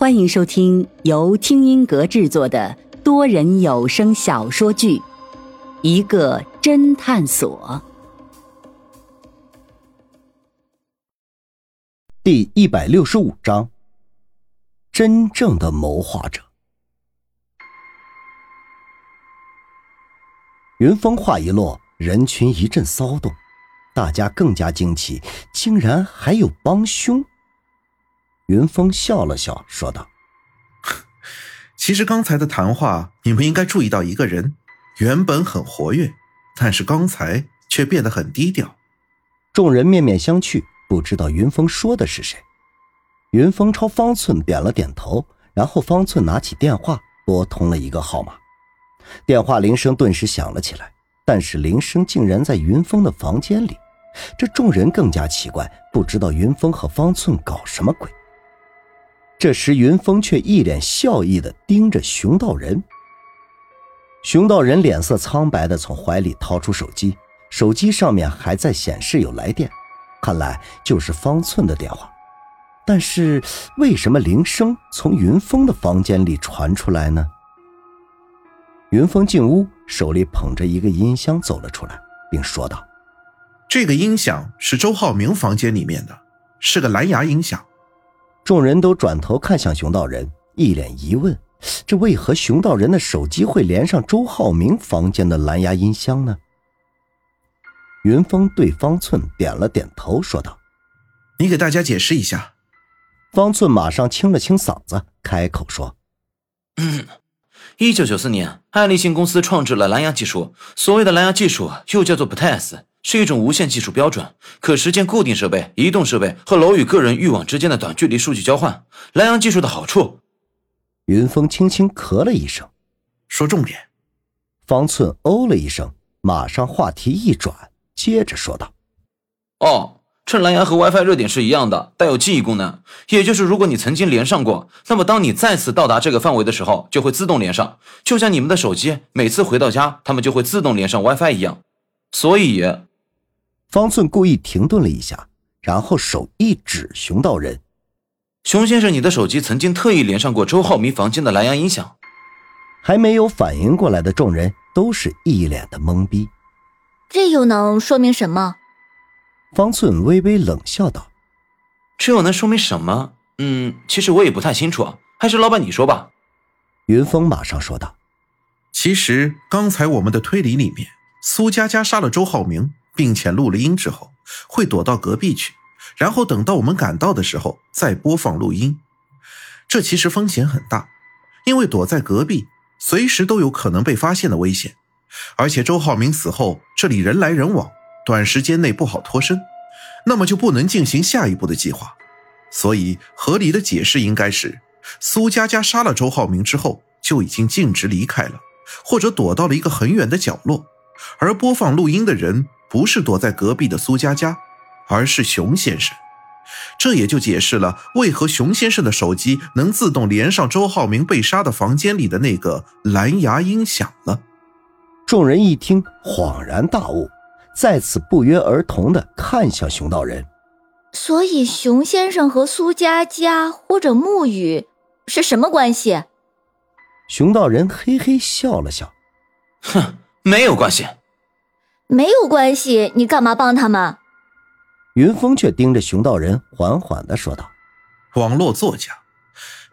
欢迎收听由听音阁制作的多人有声小说剧《一个侦探所》第一百六十五章：真正的谋划者。云峰话一落，人群一阵骚动，大家更加惊奇，竟然还有帮凶。云峰笑了笑，说道：“其实刚才的谈话，你们应该注意到一个人，原本很活跃，但是刚才却变得很低调。”众人面面相觑，不知道云峰说的是谁。云峰朝方寸点了点头，然后方寸拿起电话拨通了一个号码，电话铃声顿时响了起来，但是铃声竟然在云峰的房间里，这众人更加奇怪，不知道云峰和方寸搞什么鬼。这时，云峰却一脸笑意的盯着熊道人。熊道人脸色苍白的从怀里掏出手机，手机上面还在显示有来电，看来就是方寸的电话。但是，为什么铃声从云峰的房间里传出来呢？云峰进屋，手里捧着一个音箱走了出来，并说道：“这个音响是周浩明房间里面的，是个蓝牙音响。”众人都转头看向熊道人，一脸疑问：这为何熊道人的手机会连上周浩明房间的蓝牙音箱呢？云峰对方寸点了点头，说道：“你给大家解释一下。”方寸马上清了清嗓子，开口说：“嗯，一九九四年，爱立信公司创制了蓝牙技术。所谓的蓝牙技术，又叫做 BTS。”是一种无线技术标准，可实现固定设备、移动设备和楼宇个人域网之间的短距离数据交换。蓝牙技术的好处。云峰轻轻咳了一声，说重点。方寸哦了一声，马上话题一转，接着说道：“哦，趁蓝牙和 WiFi 热点是一样的，带有记忆功能。也就是如果你曾经连上过，那么当你再次到达这个范围的时候，就会自动连上，就像你们的手机每次回到家，他们就会自动连上 WiFi 一样。所以。”方寸故意停顿了一下，然后手一指熊道人：“熊先生，你的手机曾经特意连上过周浩明房间的蓝牙音响。”还没有反应过来的众人都是一脸的懵逼。这又能说明什么？方寸微微冷笑道：“这又能说明什么？嗯，其实我也不太清楚，还是老板你说吧。”云峰马上说道：“其实刚才我们的推理里面，苏佳佳杀了周浩明。”并且录了音之后，会躲到隔壁去，然后等到我们赶到的时候再播放录音。这其实风险很大，因为躲在隔壁，随时都有可能被发现的危险。而且周浩明死后，这里人来人往，短时间内不好脱身，那么就不能进行下一步的计划。所以合理的解释应该是，苏佳佳杀了周浩明之后就已经径直离开了，或者躲到了一个很远的角落，而播放录音的人。不是躲在隔壁的苏佳佳，而是熊先生。这也就解释了为何熊先生的手机能自动连上周浩明被杀的房间里的那个蓝牙音响了。众人一听，恍然大悟，再次不约而同的看向熊道人。所以，熊先生和苏佳佳或者沐雨是什么关系？熊道人嘿嘿笑了笑，哼，没有关系。没有关系，你干嘛帮他们？云峰却盯着熊道人，缓缓的说道：“网络作家，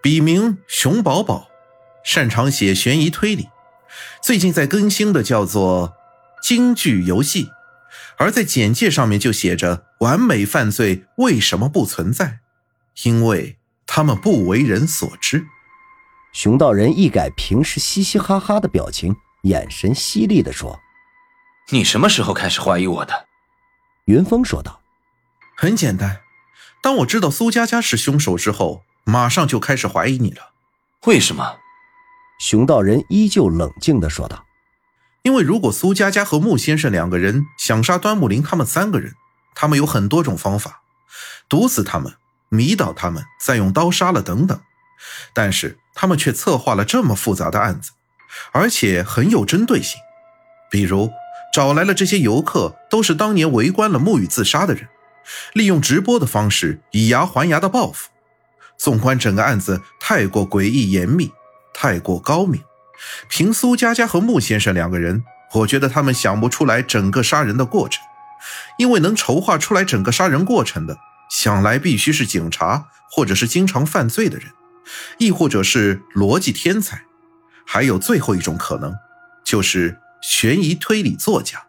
笔名熊宝宝，擅长写悬疑推理。最近在更新的叫做《京剧游戏》，而在简介上面就写着‘完美犯罪为什么不存在？因为他们不为人所知。’”熊道人一改平时嘻嘻哈哈的表情，眼神犀利的说。你什么时候开始怀疑我的？云峰说道：“很简单，当我知道苏佳佳是凶手之后，马上就开始怀疑你了。为什么？”熊道人依旧冷静的说道：“因为如果苏佳佳和穆先生两个人想杀端木林他们三个人，他们有很多种方法，毒死他们、迷倒他们、再用刀杀了等等。但是他们却策划了这么复杂的案子，而且很有针对性，比如……”找来了这些游客，都是当年围观了沐雨自杀的人，利用直播的方式以牙还牙的报复。纵观整个案子，太过诡异严密，太过高明。凭苏佳佳和穆先生两个人，我觉得他们想不出来整个杀人的过程，因为能筹划出来整个杀人过程的，想来必须是警察，或者是经常犯罪的人，亦或者是逻辑天才，还有最后一种可能，就是悬疑推理作家。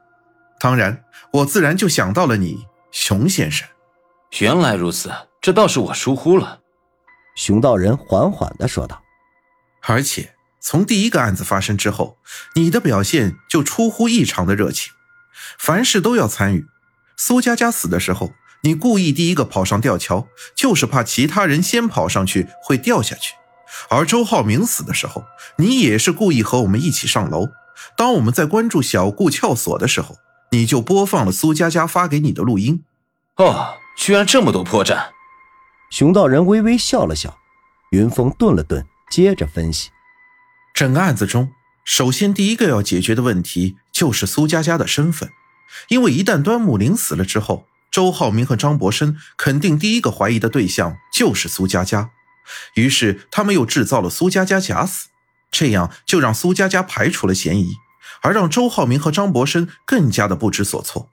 当然，我自然就想到了你，熊先生。原来如此，这倒是我疏忽了。熊道人缓缓的说道：“而且从第一个案子发生之后，你的表现就出乎异常的热情，凡事都要参与。苏佳佳死的时候，你故意第一个跑上吊桥，就是怕其他人先跑上去会掉下去；而周浩明死的时候，你也是故意和我们一起上楼。当我们在关注小顾撬锁的时候，你就播放了苏佳佳发给你的录音。哦，居然这么多破绽！”熊道人微微笑了笑，云峰顿了顿，接着分析：整个案子中，首先第一个要解决的问题就是苏佳佳的身份，因为一旦端木林死了之后，周浩明和张博生肯定第一个怀疑的对象就是苏佳佳，于是他们又制造了苏佳佳假死，这样就让苏佳佳排除了嫌疑，而让周浩明和张博生更加的不知所措。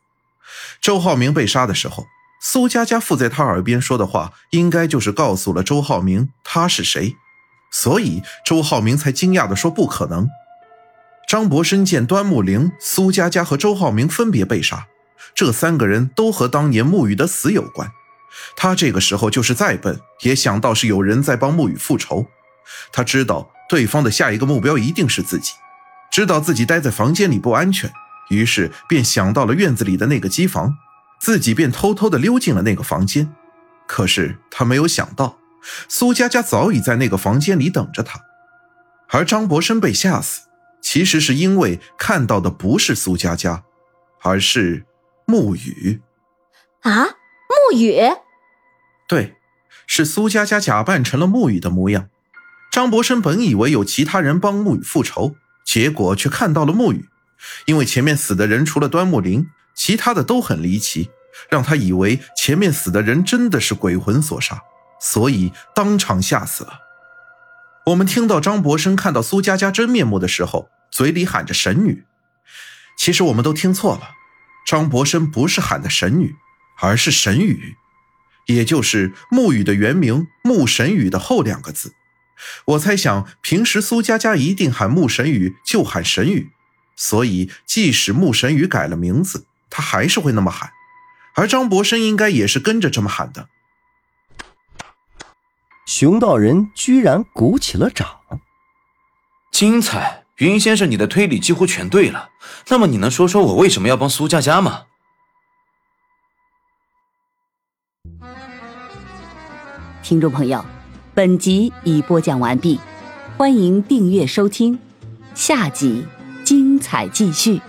周浩明被杀的时候。苏佳佳附在他耳边说的话，应该就是告诉了周浩明他是谁，所以周浩明才惊讶的说：“不可能。”张博生见端木灵、苏佳佳和周浩明分别被杀，这三个人都和当年沐雨的死有关。他这个时候就是再笨，也想到是有人在帮沐雨复仇。他知道对方的下一个目标一定是自己，知道自己待在房间里不安全，于是便想到了院子里的那个机房。自己便偷偷的溜进了那个房间，可是他没有想到，苏佳佳早已在那个房间里等着他。而张博生被吓死，其实是因为看到的不是苏佳佳，而是沐雨。啊，沐雨？对，是苏佳佳假扮成了沐雨的模样。张博生本以为有其他人帮沐雨复仇，结果却看到了沐雨，因为前面死的人除了端木林。其他的都很离奇，让他以为前面死的人真的是鬼魂所杀，所以当场吓死了。我们听到张博生看到苏佳佳真面目的时候，嘴里喊着“神女”，其实我们都听错了，张博生不是喊的“神女”，而是“神语”，也就是沐雨的原名“沐神雨”的后两个字。我猜想，平时苏佳佳一定喊穆神宇就喊神宇，所以即使穆神宇改了名字。他还是会那么喊，而张博生应该也是跟着这么喊的。熊道人居然鼓起了掌，精彩！云先生，你的推理几乎全对了。那么，你能说说我为什么要帮苏佳佳吗？听众朋友，本集已播讲完毕，欢迎订阅收听，下集精彩继续。